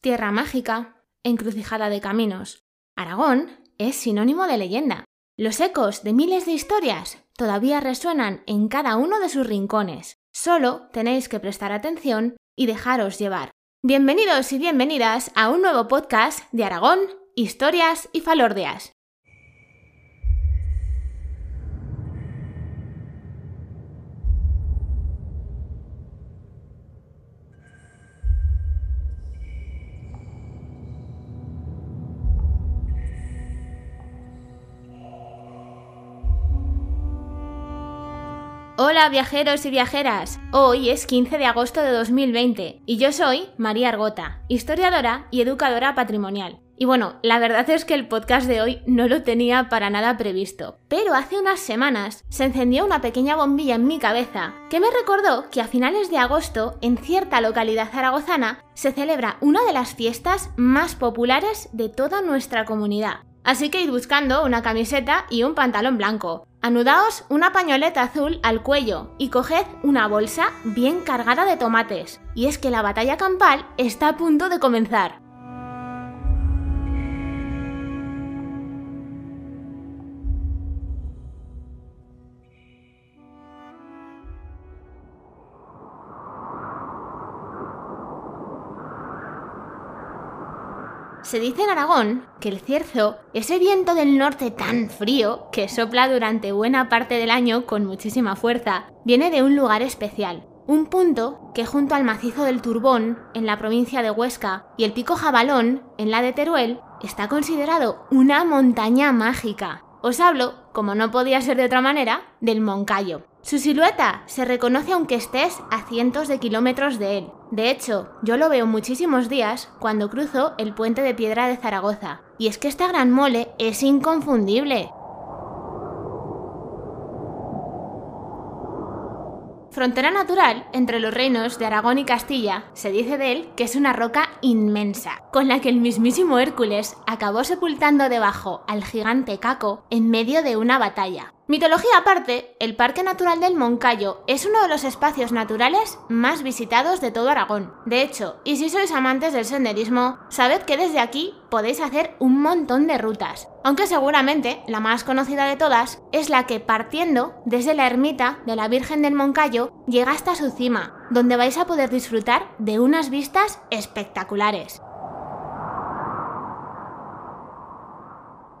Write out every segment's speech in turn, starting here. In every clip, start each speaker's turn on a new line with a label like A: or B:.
A: tierra mágica, encrucijada de caminos. Aragón es sinónimo de leyenda. Los ecos de miles de historias todavía resuenan en cada uno de sus rincones. Solo tenéis que prestar atención y dejaros llevar. Bienvenidos y bienvenidas a un nuevo podcast de Aragón, historias y falordeas. Hola viajeros y viajeras, hoy es 15 de agosto de 2020 y yo soy María Argota, historiadora y educadora patrimonial. Y bueno, la verdad es que el podcast de hoy no lo tenía para nada previsto, pero hace unas semanas se encendió una pequeña bombilla en mi cabeza que me recordó que a finales de agosto en cierta localidad zaragozana se celebra una de las fiestas más populares de toda nuestra comunidad. Así que id buscando una camiseta y un pantalón blanco. Anudaos una pañoleta azul al cuello y coged una bolsa bien cargada de tomates. Y es que la batalla campal está a punto de comenzar. Se dice en Aragón que el cierzo, ese viento del norte tan frío que sopla durante buena parte del año con muchísima fuerza, viene de un lugar especial. Un punto que junto al macizo del Turbón, en la provincia de Huesca, y el pico Jabalón, en la de Teruel, está considerado una montaña mágica. Os hablo, como no podía ser de otra manera, del Moncayo. Su silueta se reconoce aunque estés a cientos de kilómetros de él. De hecho, yo lo veo muchísimos días cuando cruzo el puente de piedra de Zaragoza. Y es que esta gran mole es inconfundible. Frontera natural entre los reinos de Aragón y Castilla, se dice de él que es una roca inmensa, con la que el mismísimo Hércules acabó sepultando debajo al gigante Caco en medio de una batalla. Mitología aparte, el Parque Natural del Moncayo es uno de los espacios naturales más visitados de todo Aragón. De hecho, y si sois amantes del senderismo, sabed que desde aquí podéis hacer un montón de rutas, aunque seguramente la más conocida de todas es la que partiendo desde la ermita de la Virgen del Moncayo llega hasta su cima, donde vais a poder disfrutar de unas vistas espectaculares.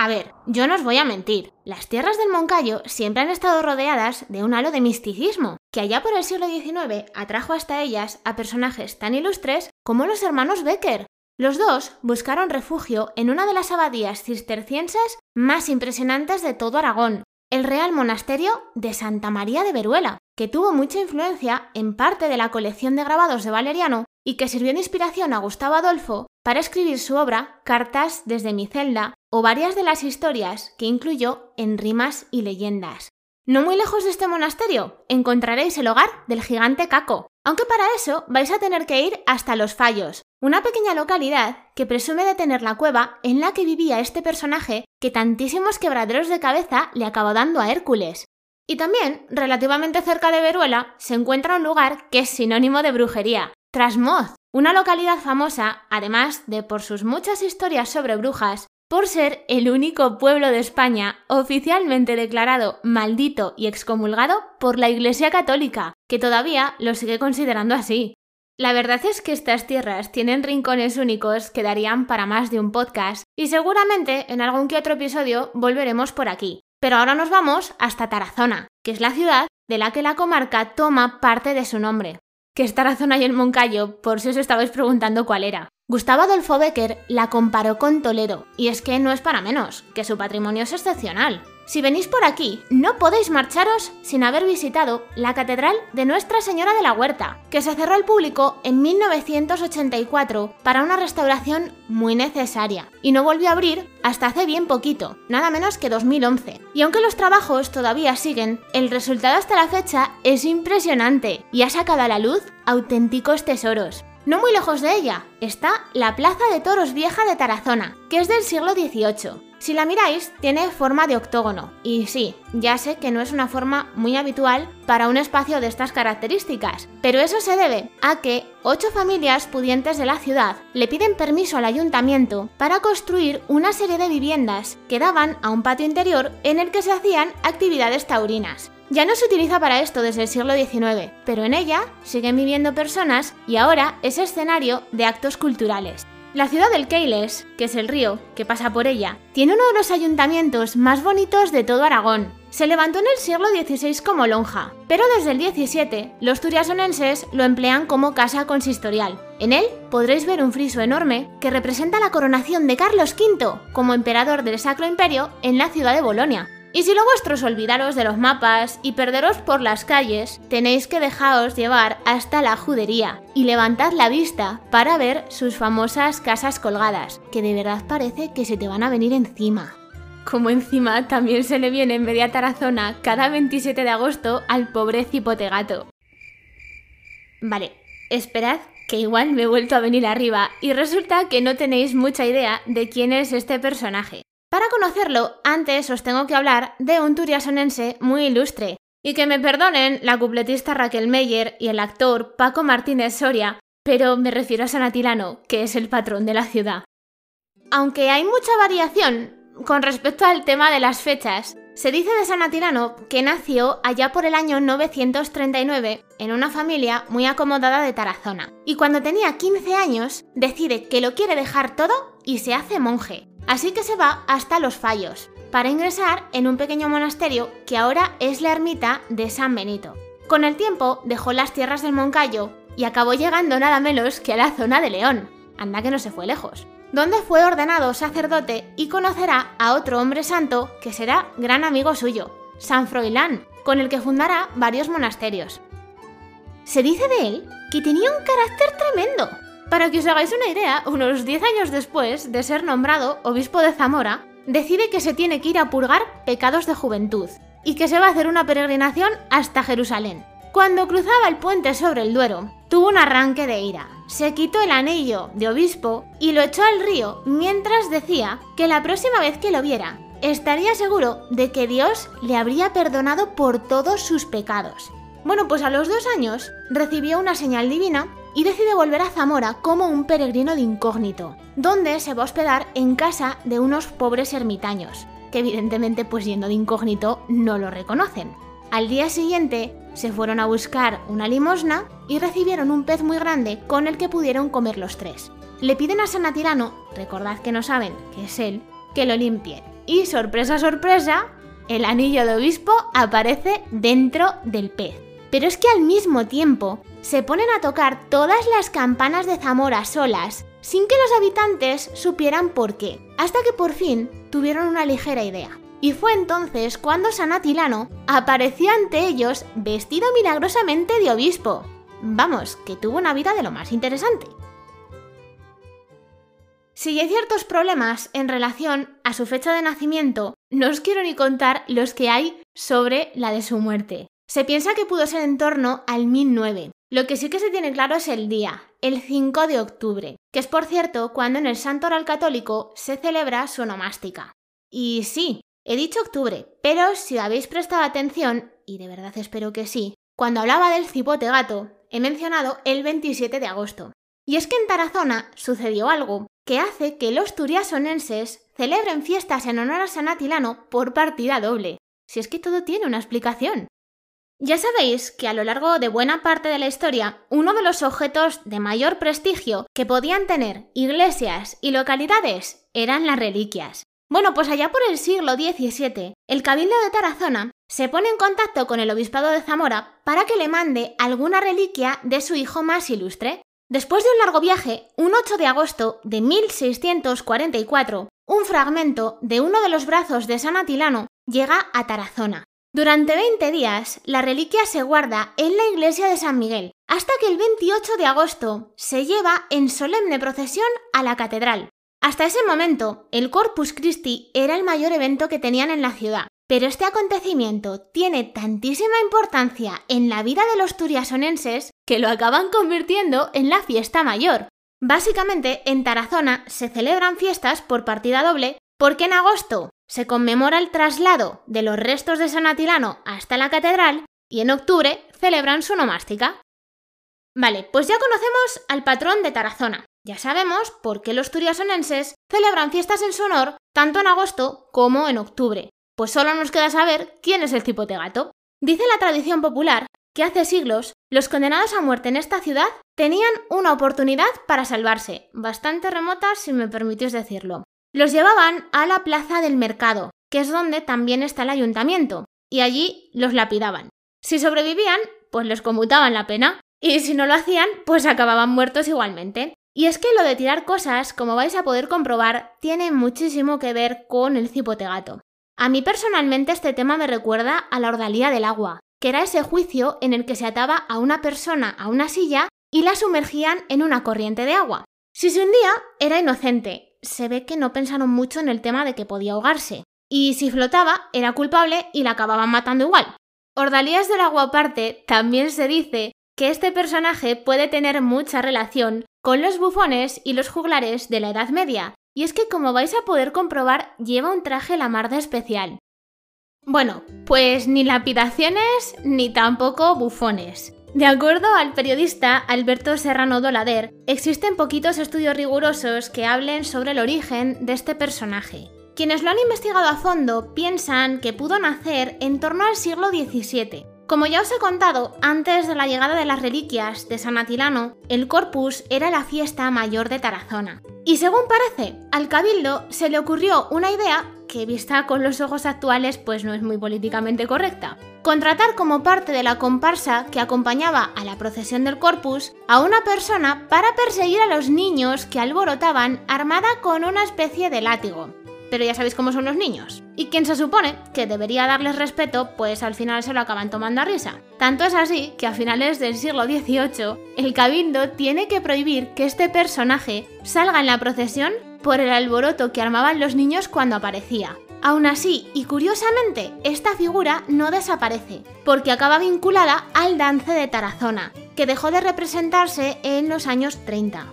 A: A ver, yo no os voy a mentir, las tierras del Moncayo siempre han estado rodeadas de un halo de misticismo, que allá por el siglo XIX atrajo hasta ellas a personajes tan ilustres como los hermanos Becker. Los dos buscaron refugio en una de las abadías cistercienses más impresionantes de todo Aragón, el Real Monasterio de Santa María de Veruela, que tuvo mucha influencia en parte de la colección de grabados de Valeriano y que sirvió de inspiración a Gustavo Adolfo para escribir su obra Cartas desde mi celda o varias de las historias que incluyó en rimas y leyendas. No muy lejos de este monasterio encontraréis el hogar del gigante Caco, aunque para eso vais a tener que ir hasta Los Fallos, una pequeña localidad que presume de tener la cueva en la que vivía este personaje que tantísimos quebraderos de cabeza le acabó dando a Hércules. Y también, relativamente cerca de Veruela, se encuentra un lugar que es sinónimo de brujería, Trasmoz, una localidad famosa, además de por sus muchas historias sobre brujas, por ser el único pueblo de España oficialmente declarado maldito y excomulgado por la Iglesia Católica, que todavía lo sigue considerando así. La verdad es que estas tierras tienen rincones únicos que darían para más de un podcast, y seguramente en algún que otro episodio volveremos por aquí. Pero ahora nos vamos hasta Tarazona, que es la ciudad de la que la comarca toma parte de su nombre que esta razón hay en Moncayo, por si os estabais preguntando cuál era. Gustavo Adolfo Becker la comparó con Toledo, y es que no es para menos, que su patrimonio es excepcional. Si venís por aquí, no podéis marcharos sin haber visitado la Catedral de Nuestra Señora de la Huerta, que se cerró al público en 1984 para una restauración muy necesaria, y no volvió a abrir hasta hace bien poquito, nada menos que 2011. Y aunque los trabajos todavía siguen, el resultado hasta la fecha es impresionante y ha sacado a la luz auténticos tesoros. No muy lejos de ella está la Plaza de Toros Vieja de Tarazona, que es del siglo XVIII. Si la miráis, tiene forma de octógono. Y sí, ya sé que no es una forma muy habitual para un espacio de estas características, pero eso se debe a que ocho familias pudientes de la ciudad le piden permiso al ayuntamiento para construir una serie de viviendas que daban a un patio interior en el que se hacían actividades taurinas. Ya no se utiliza para esto desde el siglo XIX, pero en ella siguen viviendo personas y ahora es escenario de actos culturales. La ciudad del Keiles, que es el río que pasa por ella, tiene uno de los ayuntamientos más bonitos de todo Aragón. Se levantó en el siglo XVI como lonja, pero desde el XVII los turiasonenses lo emplean como casa consistorial. En él podréis ver un friso enorme que representa la coronación de Carlos V como emperador del Sacro Imperio en la ciudad de Bolonia, y si lo vuestro es olvidaros de los mapas y perderos por las calles, tenéis que dejaros llevar hasta la judería y levantad la vista para ver sus famosas casas colgadas, que de verdad parece que se te van a venir encima. Como encima también se le viene en media tarazona cada 27 de agosto al pobre cipote gato. Vale, esperad que igual me he vuelto a venir arriba y resulta que no tenéis mucha idea de quién es este personaje. Para conocerlo, antes os tengo que hablar de un turiasonense muy ilustre, y que me perdonen la cupletista Raquel Meyer y el actor Paco Martínez Soria, pero me refiero a San Atilano, que es el patrón de la ciudad. Aunque hay mucha variación con respecto al tema de las fechas, se dice de San Atilano que nació allá por el año 939 en una familia muy acomodada de Tarazona, y cuando tenía 15 años decide que lo quiere dejar todo y se hace monje, Así que se va hasta Los Fallos, para ingresar en un pequeño monasterio que ahora es la ermita de San Benito. Con el tiempo dejó las tierras del Moncayo y acabó llegando nada menos que a la zona de León, anda que no se fue lejos, donde fue ordenado sacerdote y conocerá a otro hombre santo que será gran amigo suyo, San Froilán, con el que fundará varios monasterios. Se dice de él que tenía un carácter tremendo, para que os hagáis una idea, unos 10 años después de ser nombrado obispo de Zamora, decide que se tiene que ir a purgar pecados de juventud y que se va a hacer una peregrinación hasta Jerusalén. Cuando cruzaba el puente sobre el Duero, tuvo un arranque de ira. Se quitó el anillo de obispo y lo echó al río mientras decía que la próxima vez que lo viera estaría seguro de que Dios le habría perdonado por todos sus pecados. Bueno, pues a los dos años recibió una señal divina y decide volver a Zamora como un peregrino de incógnito, donde se va a hospedar en casa de unos pobres ermitaños, que evidentemente pues yendo de incógnito no lo reconocen. Al día siguiente se fueron a buscar una limosna y recibieron un pez muy grande con el que pudieron comer los tres. Le piden a San Atirano, recordad que no saben que es él, que lo limpie. Y sorpresa, sorpresa, el anillo de obispo aparece dentro del pez. Pero es que al mismo tiempo se ponen a tocar todas las campanas de Zamora solas, sin que los habitantes supieran por qué, hasta que por fin tuvieron una ligera idea. Y fue entonces cuando San Atilano apareció ante ellos vestido milagrosamente de obispo. Vamos, que tuvo una vida de lo más interesante. Si hay ciertos problemas en relación a su fecha de nacimiento, no os quiero ni contar los que hay sobre la de su muerte. Se piensa que pudo ser en torno al 1009. Lo que sí que se tiene claro es el día, el 5 de octubre, que es por cierto cuando en el Santo Oral Católico se celebra su onomástica. Y sí, he dicho octubre, pero si habéis prestado atención, y de verdad espero que sí, cuando hablaba del cipote gato, he mencionado el 27 de agosto. Y es que en Tarazona sucedió algo que hace que los turiasonenses celebren fiestas en honor a San Atilano por partida doble. Si es que todo tiene una explicación. Ya sabéis que a lo largo de buena parte de la historia, uno de los objetos de mayor prestigio que podían tener iglesias y localidades eran las reliquias. Bueno, pues allá por el siglo XVII, el Cabildo de Tarazona se pone en contacto con el Obispado de Zamora para que le mande alguna reliquia de su hijo más ilustre. Después de un largo viaje, un 8 de agosto de 1644, un fragmento de uno de los brazos de San Atilano llega a Tarazona. Durante 20 días, la reliquia se guarda en la iglesia de San Miguel, hasta que el 28 de agosto se lleva en solemne procesión a la catedral. Hasta ese momento, el Corpus Christi era el mayor evento que tenían en la ciudad, pero este acontecimiento tiene tantísima importancia en la vida de los turiasonenses que lo acaban convirtiendo en la fiesta mayor. Básicamente, en Tarazona se celebran fiestas por partida doble porque en agosto se conmemora el traslado de los restos de San Atilano hasta la catedral y en octubre celebran su nomástica. Vale, pues ya conocemos al patrón de Tarazona. Ya sabemos por qué los turiasonenses celebran fiestas en su honor tanto en agosto como en octubre. Pues solo nos queda saber quién es el cipote gato. Dice la tradición popular que hace siglos los condenados a muerte en esta ciudad tenían una oportunidad para salvarse, bastante remota si me permitís decirlo. Los llevaban a la plaza del mercado, que es donde también está el ayuntamiento, y allí los lapidaban. Si sobrevivían, pues les conmutaban la pena, y si no lo hacían, pues acababan muertos igualmente. Y es que lo de tirar cosas, como vais a poder comprobar, tiene muchísimo que ver con el cipote gato. A mí personalmente este tema me recuerda a la ordalía del agua, que era ese juicio en el que se ataba a una persona a una silla y la sumergían en una corriente de agua. Si se hundía, era inocente. Se ve que no pensaron mucho en el tema de que podía ahogarse. Y si flotaba, era culpable y la acababan matando igual. Ordalías del agua aparte, también se dice que este personaje puede tener mucha relación con los bufones y los juglares de la Edad Media, y es que como vais a poder comprobar lleva un traje la especial. Bueno, pues ni lapidaciones ni tampoco bufones. De acuerdo al periodista Alberto Serrano Dolader, existen poquitos estudios rigurosos que hablen sobre el origen de este personaje. Quienes lo han investigado a fondo piensan que pudo nacer en torno al siglo XVII. Como ya os he contado, antes de la llegada de las reliquias de San Atilano, el Corpus era la fiesta mayor de Tarazona. Y según parece, al cabildo se le ocurrió una idea que vista con los ojos actuales pues no es muy políticamente correcta. Contratar como parte de la comparsa que acompañaba a la procesión del Corpus a una persona para perseguir a los niños que alborotaban armada con una especie de látigo. Pero ya sabéis cómo son los niños. Y quien se supone que debería darles respeto, pues al final se lo acaban tomando a risa. Tanto es así que a finales del siglo XVIII, el cabildo tiene que prohibir que este personaje salga en la procesión por el alboroto que armaban los niños cuando aparecía. Aún así, y curiosamente, esta figura no desaparece, porque acaba vinculada al dance de Tarazona, que dejó de representarse en los años 30.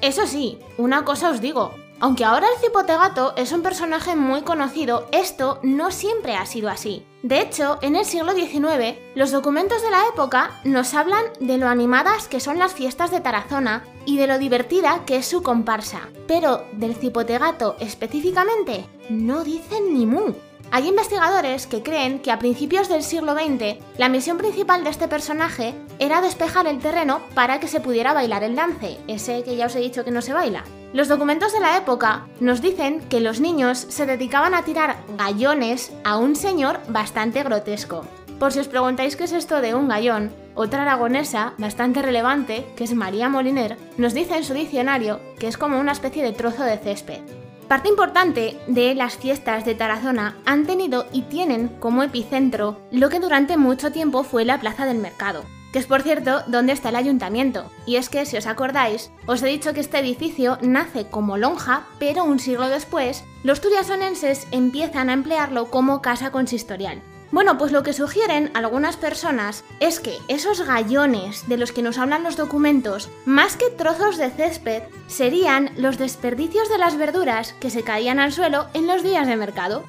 A: Eso sí, una cosa os digo, aunque ahora el cipote gato es un personaje muy conocido, esto no siempre ha sido así. De hecho, en el siglo XIX, los documentos de la época nos hablan de lo animadas que son las fiestas de Tarazona y de lo divertida que es su comparsa. Pero del cipote gato específicamente, no dicen ni mu. Hay investigadores que creen que a principios del siglo XX la misión principal de este personaje era despejar el terreno para que se pudiera bailar el dance, ese que ya os he dicho que no se baila. Los documentos de la época nos dicen que los niños se dedicaban a tirar gallones a un señor bastante grotesco. Por si os preguntáis qué es esto de un gallón, otra aragonesa bastante relevante, que es María Moliner, nos dice en su diccionario que es como una especie de trozo de césped. Parte importante de las fiestas de Tarazona han tenido y tienen como epicentro lo que durante mucho tiempo fue la plaza del mercado, que es por cierto donde está el ayuntamiento. Y es que, si os acordáis, os he dicho que este edificio nace como lonja, pero un siglo después, los turiasonenses empiezan a emplearlo como casa consistorial. Bueno, pues lo que sugieren algunas personas es que esos gallones de los que nos hablan los documentos, más que trozos de césped, serían los desperdicios de las verduras que se caían al suelo en los días de mercado.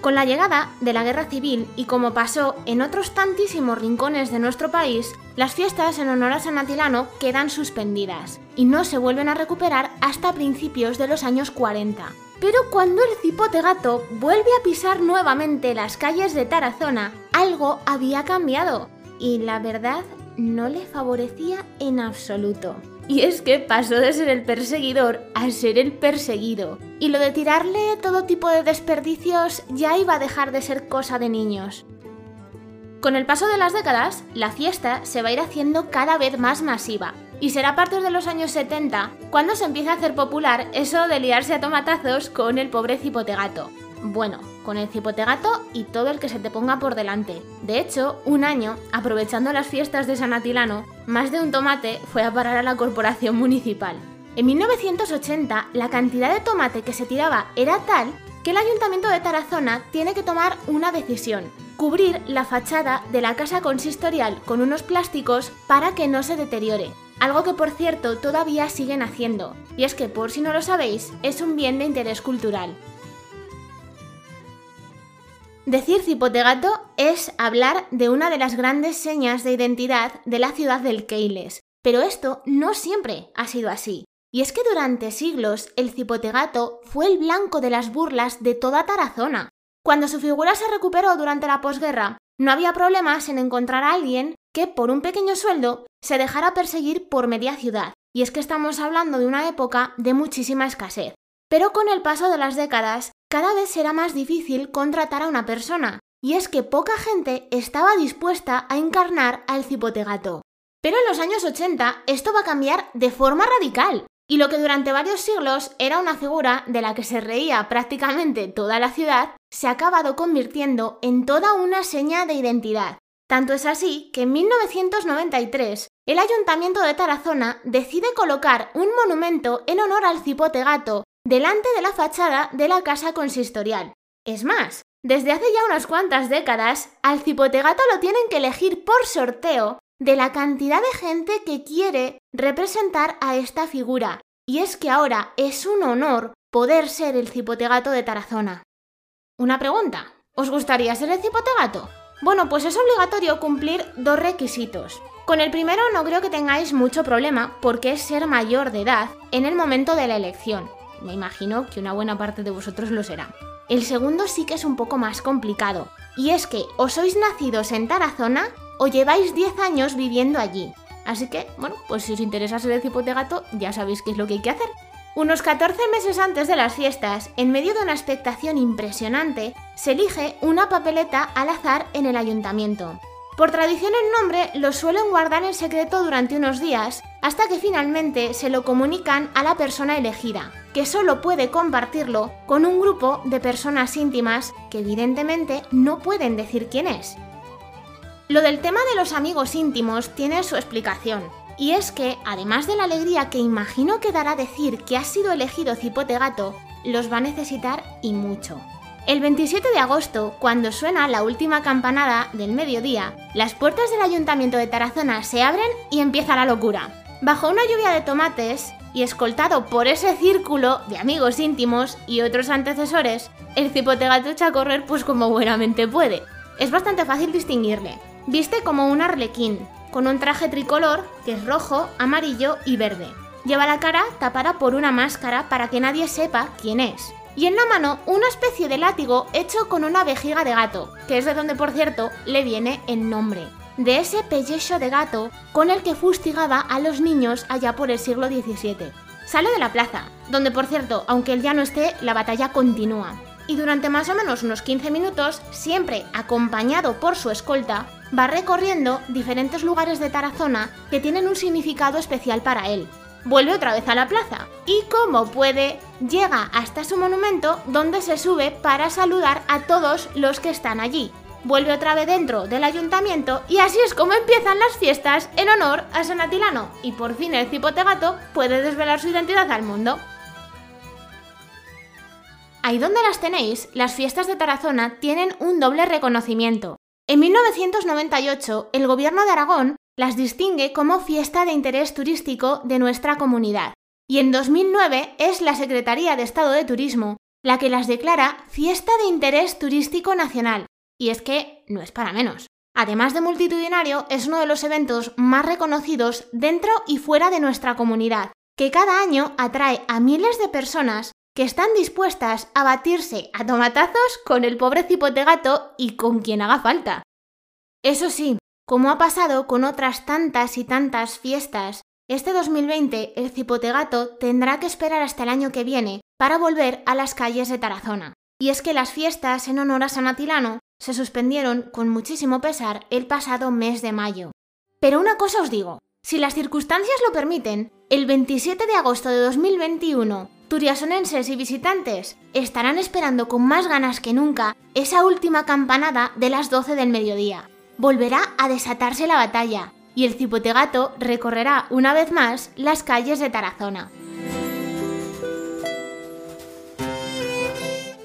A: Con la llegada de la guerra civil y como pasó en otros tantísimos rincones de nuestro país, las fiestas en honor a San Atilano quedan suspendidas y no se vuelven a recuperar hasta principios de los años 40. Pero cuando el cipote gato vuelve a pisar nuevamente las calles de Tarazona, algo había cambiado y la verdad no le favorecía en absoluto. Y es que pasó de ser el perseguidor a ser el perseguido. Y lo de tirarle todo tipo de desperdicios ya iba a dejar de ser cosa de niños. Con el paso de las décadas, la fiesta se va a ir haciendo cada vez más masiva. Y será a partir de los años 70 cuando se empieza a hacer popular eso de liarse a tomatazos con el pobre cipotegato. Bueno, con el cipotegato y todo el que se te ponga por delante. De hecho, un año, aprovechando las fiestas de San Atilano, más de un tomate fue a parar a la corporación municipal. En 1980, la cantidad de tomate que se tiraba era tal que el ayuntamiento de Tarazona tiene que tomar una decisión. cubrir la fachada de la casa consistorial con unos plásticos para que no se deteriore. Algo que por cierto todavía siguen haciendo, y es que por si no lo sabéis, es un bien de interés cultural. Decir cipotegato es hablar de una de las grandes señas de identidad de la ciudad del Keiles, pero esto no siempre ha sido así. Y es que durante siglos el cipotegato fue el blanco de las burlas de toda Tarazona. Cuando su figura se recuperó durante la posguerra, no había problemas en encontrar a alguien que por un pequeño sueldo se dejara perseguir por media ciudad. Y es que estamos hablando de una época de muchísima escasez. Pero con el paso de las décadas, cada vez será más difícil contratar a una persona, y es que poca gente estaba dispuesta a encarnar al cipote gato. Pero en los años 80 esto va a cambiar de forma radical, y lo que durante varios siglos era una figura de la que se reía prácticamente toda la ciudad, se ha acabado convirtiendo en toda una seña de identidad. Tanto es así que en 1993 el Ayuntamiento de Tarazona decide colocar un monumento en honor al cipote gato delante de la fachada de la casa consistorial. Es más, desde hace ya unas cuantas décadas, al cipotegato lo tienen que elegir por sorteo de la cantidad de gente que quiere representar a esta figura. Y es que ahora es un honor poder ser el cipotegato de Tarazona. Una pregunta, ¿os gustaría ser el cipotegato? Bueno, pues es obligatorio cumplir dos requisitos. Con el primero no creo que tengáis mucho problema porque es ser mayor de edad en el momento de la elección. Me imagino que una buena parte de vosotros lo será. El segundo sí que es un poco más complicado, y es que o sois nacidos en Tarazona o lleváis 10 años viviendo allí. Así que, bueno, pues si os interesa ser el cipote gato, ya sabéis qué es lo que hay que hacer. Unos 14 meses antes de las fiestas, en medio de una expectación impresionante, se elige una papeleta al azar en el ayuntamiento. Por tradición el nombre lo suelen guardar en secreto durante unos días hasta que finalmente se lo comunican a la persona elegida, que solo puede compartirlo con un grupo de personas íntimas que evidentemente no pueden decir quién es. Lo del tema de los amigos íntimos tiene su explicación, y es que, además de la alegría que imagino que dará decir que ha sido elegido Cipote Gato, los va a necesitar y mucho. El 27 de agosto, cuando suena la última campanada del mediodía, las puertas del ayuntamiento de Tarazona se abren y empieza la locura. Bajo una lluvia de tomates y escoltado por ese círculo de amigos íntimos y otros antecesores, el cipote gato echa a correr pues como buenamente puede. Es bastante fácil distinguirle. Viste como un arlequín, con un traje tricolor que es rojo, amarillo y verde. Lleva la cara tapada por una máscara para que nadie sepa quién es y en la mano una especie de látigo hecho con una vejiga de gato, que es de donde por cierto le viene el nombre, de ese pellejo de gato con el que fustigaba a los niños allá por el siglo XVII. Sale de la plaza, donde por cierto, aunque él ya no esté, la batalla continúa. Y durante más o menos unos 15 minutos, siempre acompañado por su escolta, va recorriendo diferentes lugares de Tarazona que tienen un significado especial para él, vuelve otra vez a la plaza y como puede llega hasta su monumento donde se sube para saludar a todos los que están allí. Vuelve otra vez dentro del ayuntamiento y así es como empiezan las fiestas en honor a San Atilano y por fin el cipote gato puede desvelar su identidad al mundo. Ahí donde las tenéis, las fiestas de Tarazona tienen un doble reconocimiento. En 1998, el gobierno de Aragón las distingue como fiesta de interés turístico de nuestra comunidad. Y en 2009 es la Secretaría de Estado de Turismo la que las declara fiesta de interés turístico nacional. Y es que no es para menos. Además de multitudinario, es uno de los eventos más reconocidos dentro y fuera de nuestra comunidad, que cada año atrae a miles de personas que están dispuestas a batirse a tomatazos con el pobre cipote gato y con quien haga falta. Eso sí, como ha pasado con otras tantas y tantas fiestas, este 2020 el cipotegato tendrá que esperar hasta el año que viene para volver a las calles de Tarazona. Y es que las fiestas en honor a San Atilano se suspendieron con muchísimo pesar el pasado mes de mayo. Pero una cosa os digo, si las circunstancias lo permiten, el 27 de agosto de 2021, turiasonenses y visitantes estarán esperando con más ganas que nunca esa última campanada de las 12 del mediodía volverá a desatarse la batalla y el cipotegato recorrerá una vez más las calles de Tarazona.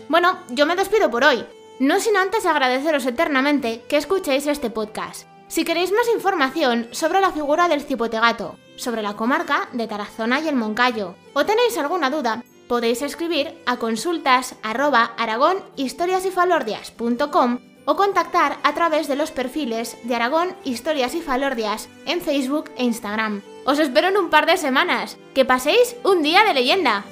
A: Bueno, yo me despido por hoy. No sin antes agradeceros eternamente que escuchéis este podcast. Si queréis más información sobre la figura del cipotegato, sobre la comarca de Tarazona y el Moncayo, o tenéis alguna duda, podéis escribir a consultas o contactar a través de los perfiles de Aragón Historias y Falordias en Facebook e Instagram. Os espero en un par de semanas. Que paséis un día de leyenda.